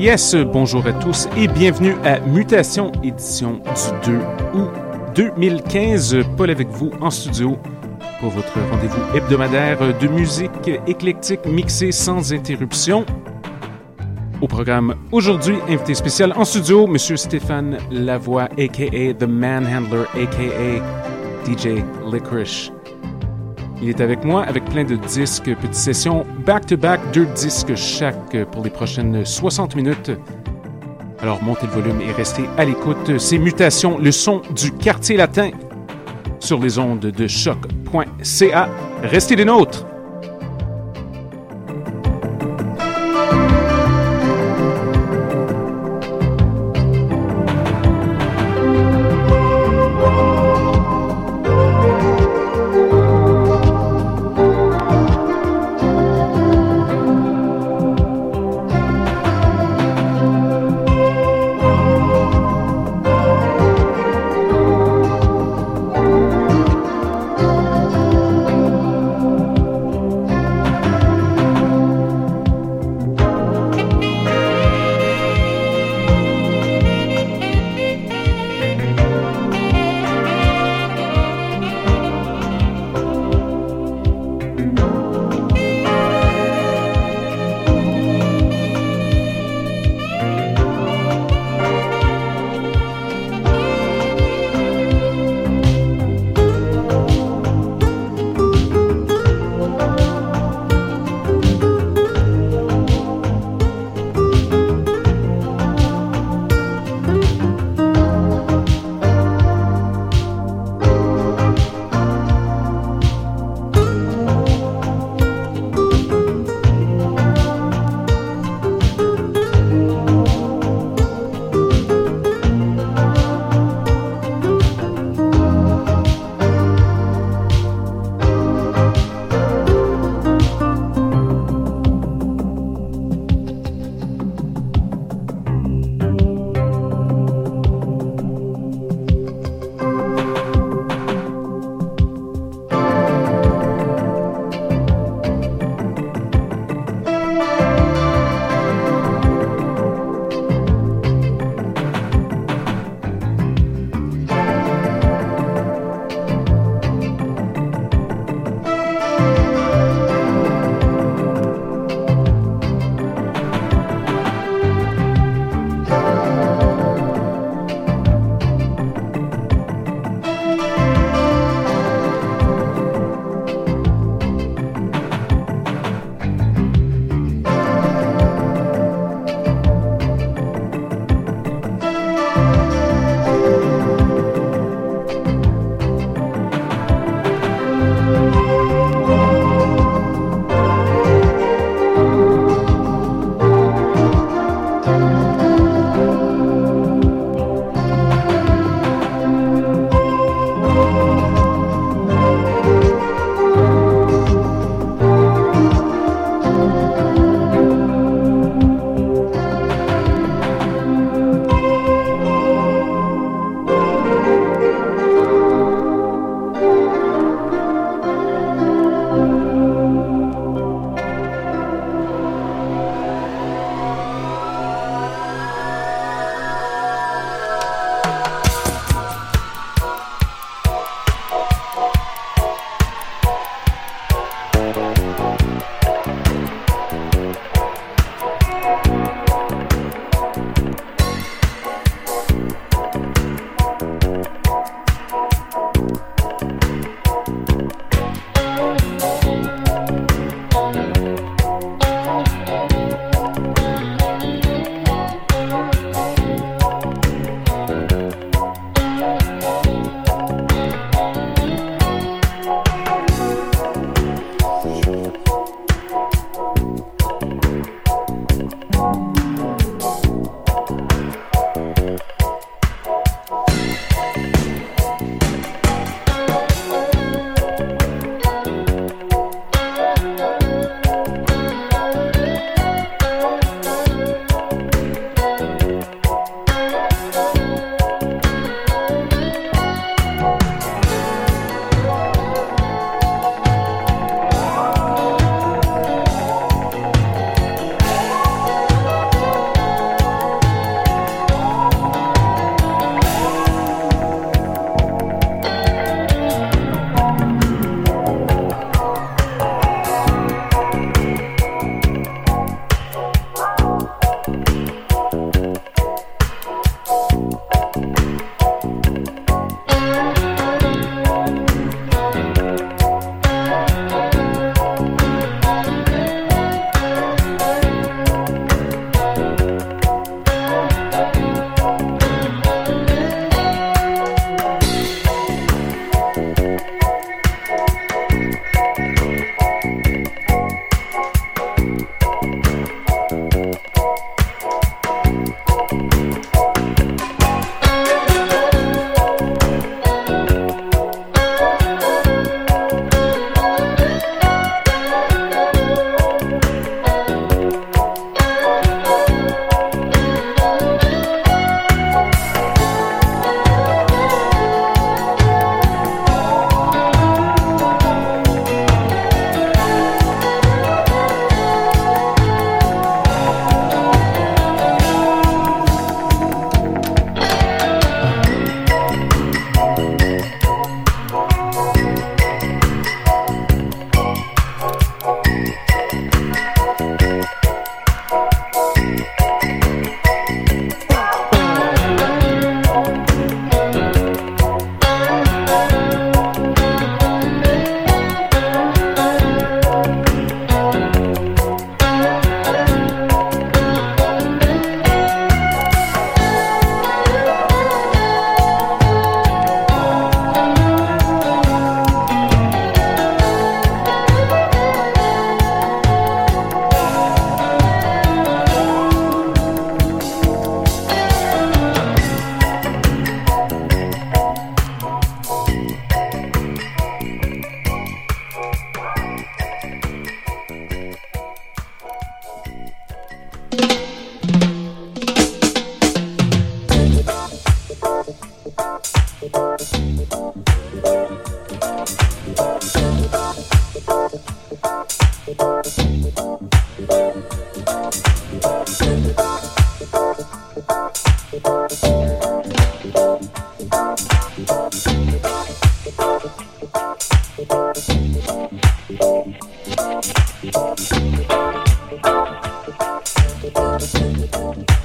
Yes. Bonjour à tous et bienvenue à Mutation, édition du 2 août 2015. Paul avec vous en studio pour votre rendez-vous hebdomadaire de musique éclectique mixée sans interruption. Au programme aujourd'hui, invité spécial en studio, Monsieur Stéphane Lavoie, a.k.a. The Manhandler, a.k.a. DJ Licorice. Il est avec moi avec plein de disques, petites sessions back-to-back, deux disques chaque pour les prochaines 60 minutes. Alors montez le volume et restez à l'écoute. C'est Mutations, le son du quartier latin sur les ondes de choc.ca. Restez des nôtres!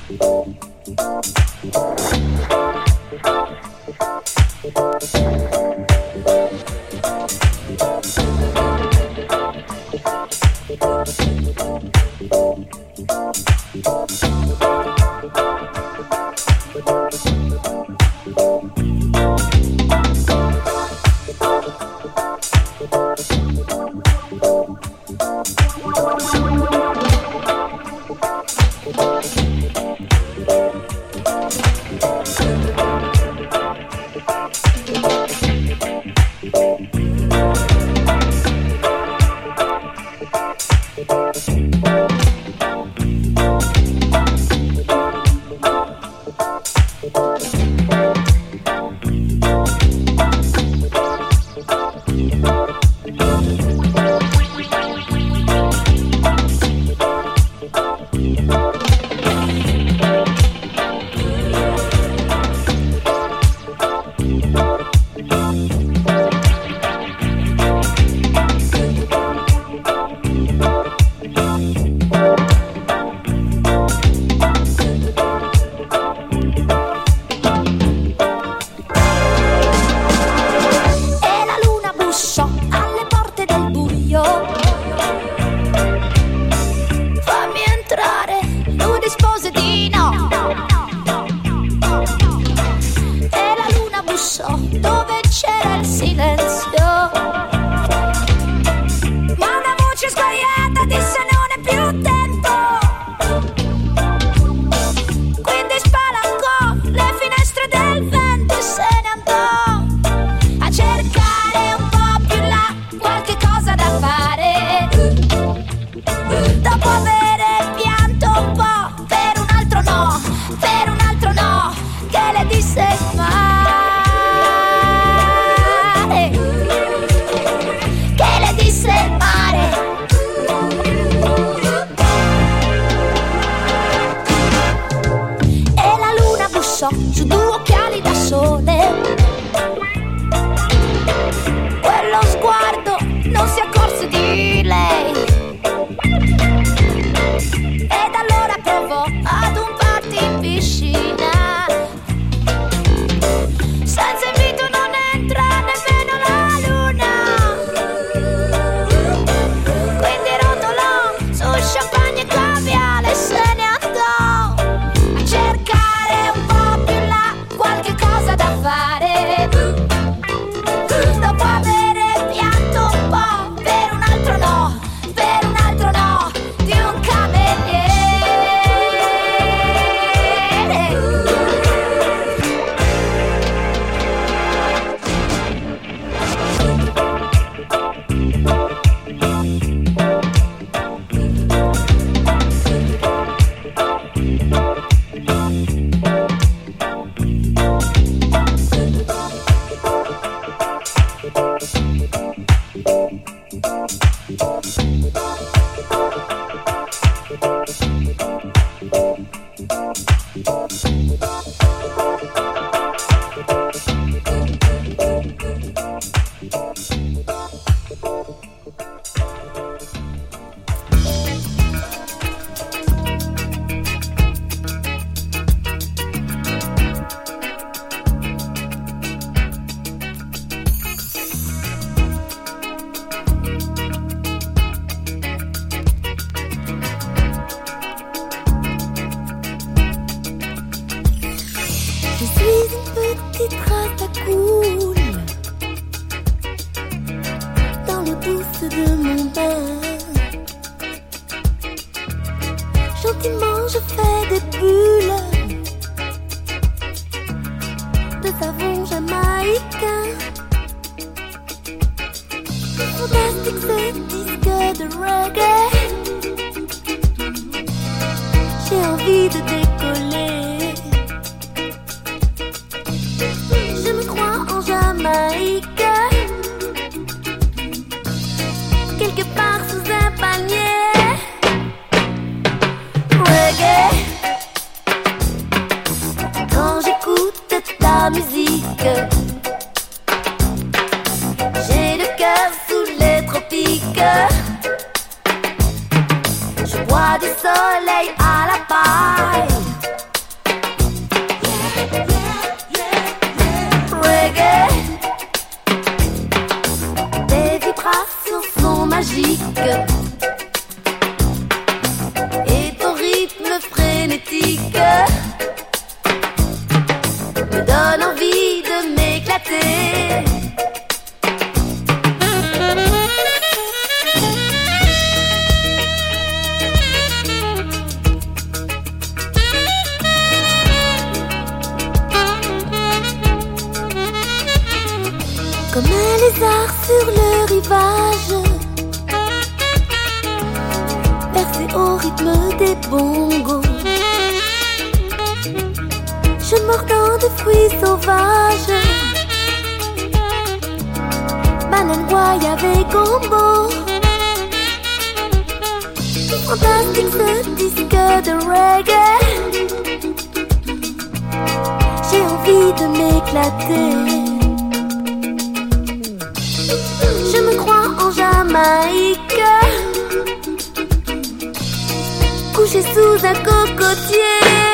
Thank you. comme un lézard sur le rivage, percé au rythme des bongos. Je mordant de fruits sauvages, banane, goyave et gombo. Fantastique ce disque de reggae. J'ai envie de m'éclater. aika kushe suza koko tie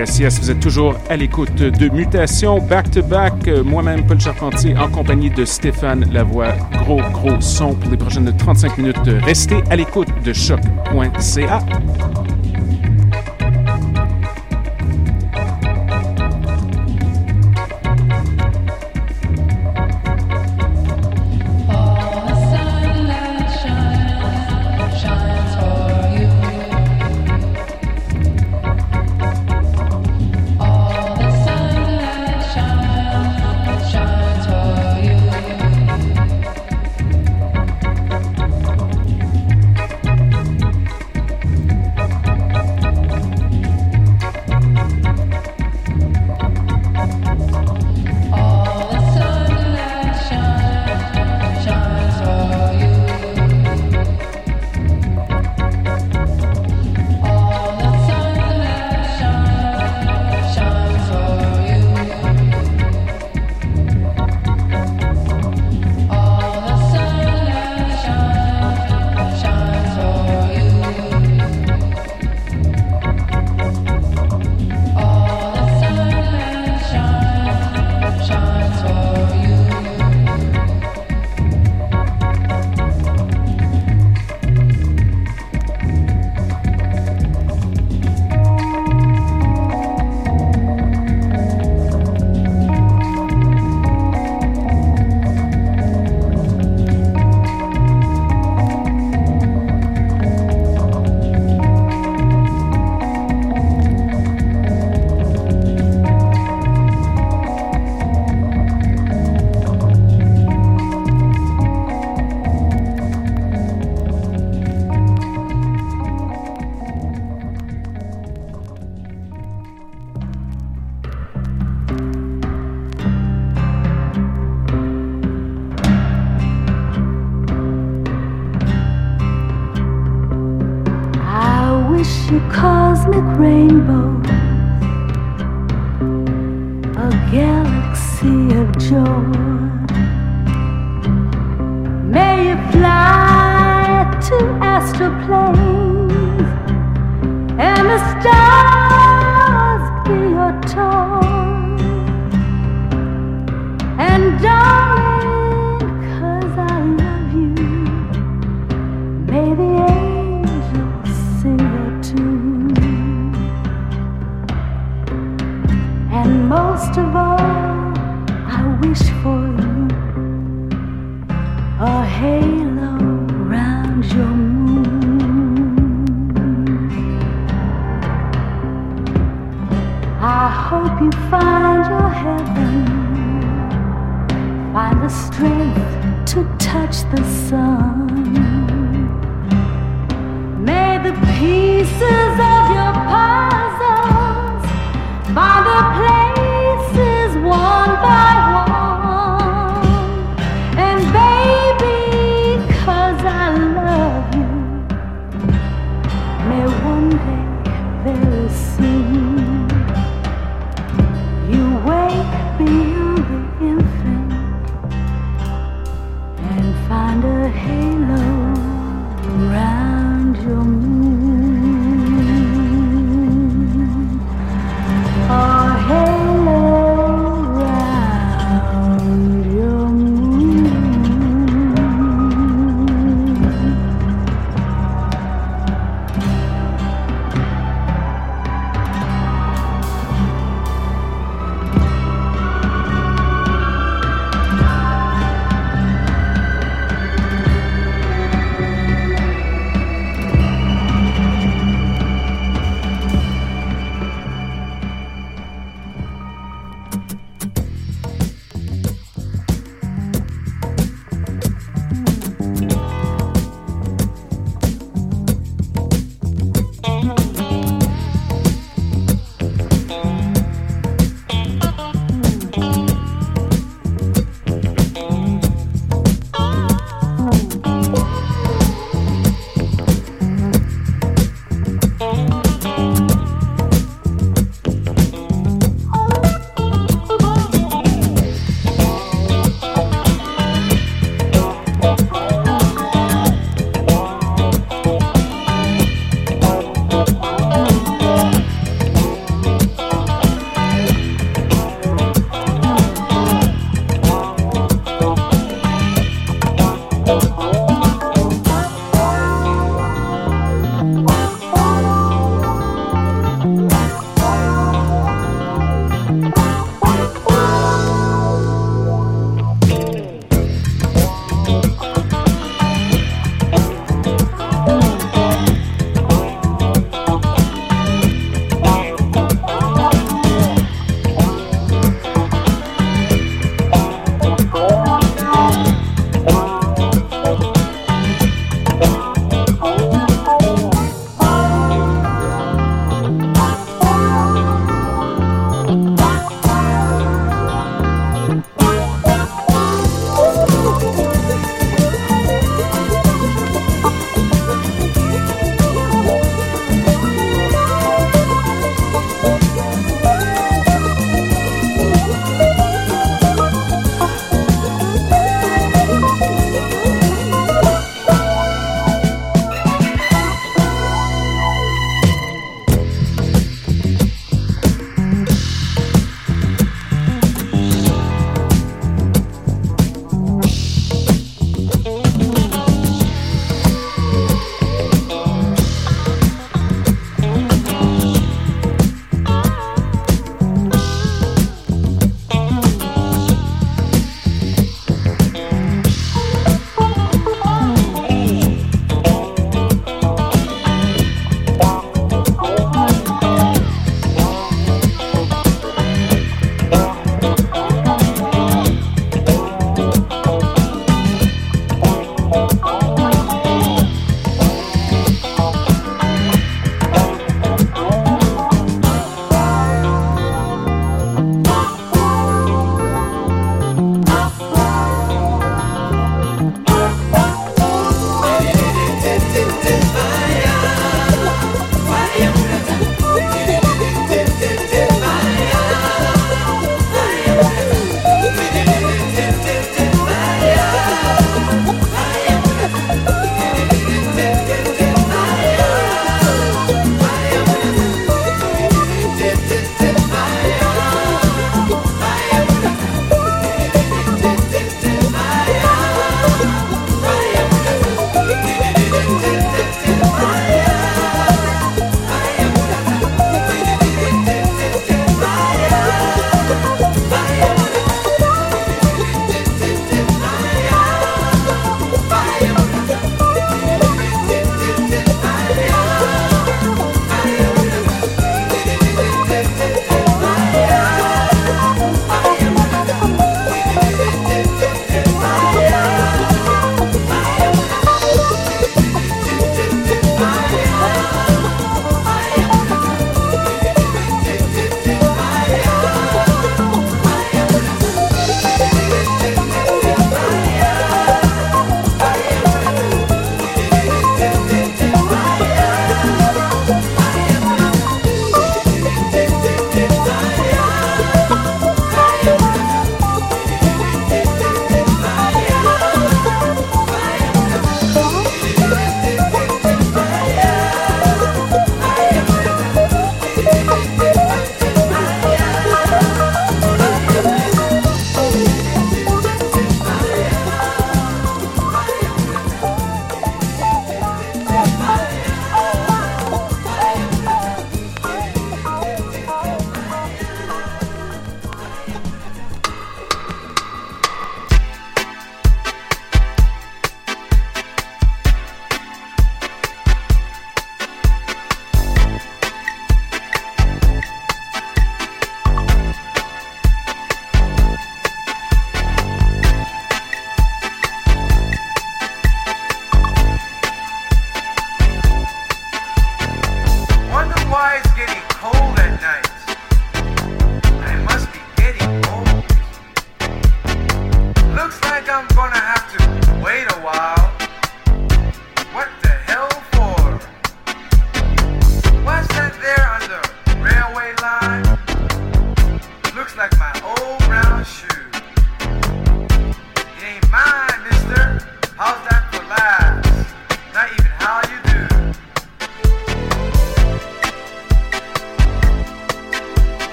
Yes, vous êtes toujours à l'écoute de Mutation Back to Back. Euh, moi-même, Paul Charpentier, en compagnie de Stéphane Lavoie. Gros, gros son pour les prochaines 35 minutes. Restez à l'écoute de choc.ca.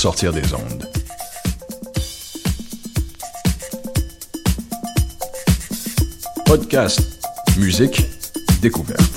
sortir des ondes. Podcast, musique, découverte.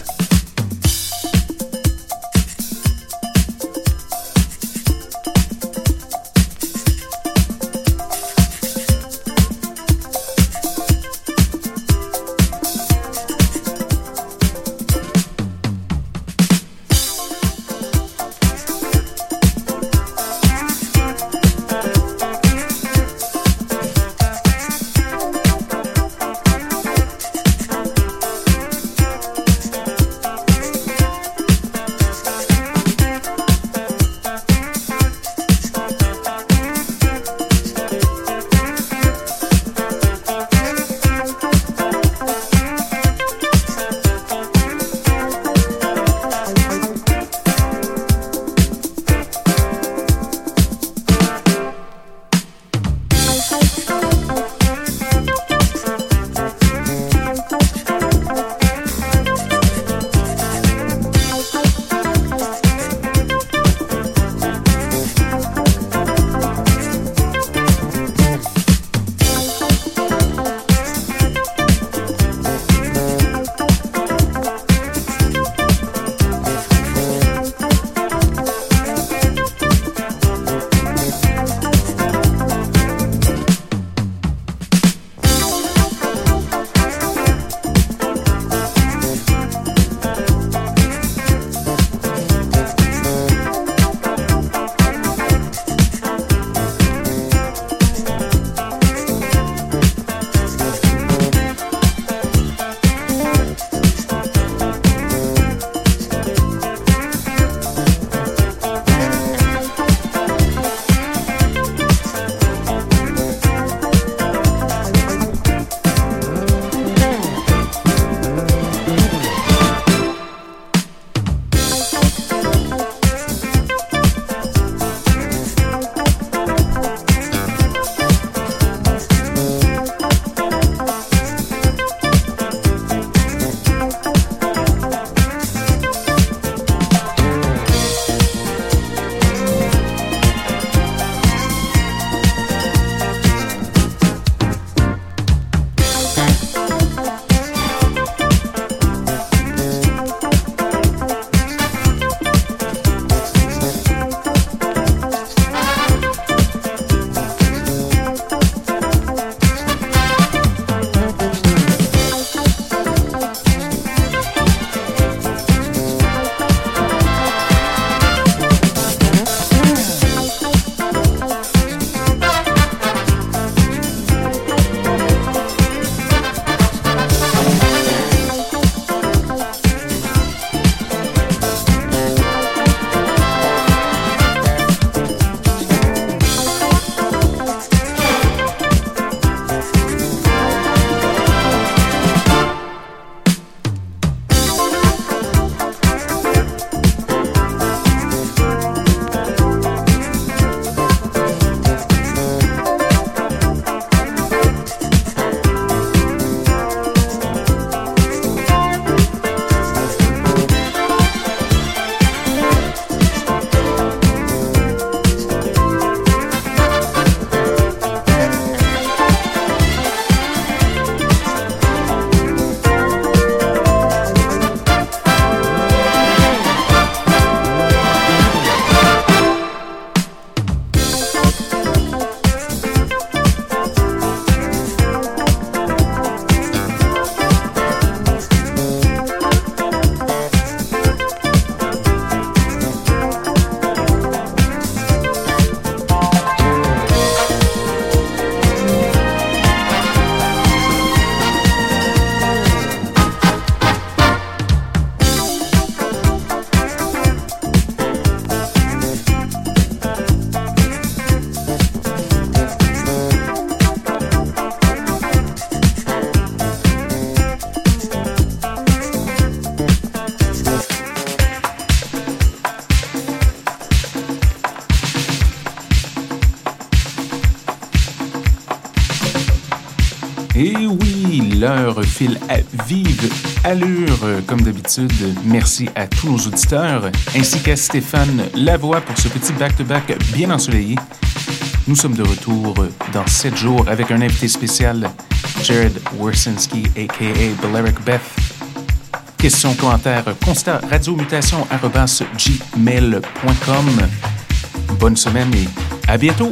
File à vive allure, euh, comme d'habitude. Merci à tous nos auditeurs, ainsi qu'à Stéphane Lavoie pour ce petit back-to-back bien ensoleillé. Nous sommes de retour dans 7 jours avec un invité spécial, Jared Wersinski, a.k.a. Balearic Beth. Questions, commentaires, constat, radiomutation, gmail.com. Bonne semaine et à bientôt!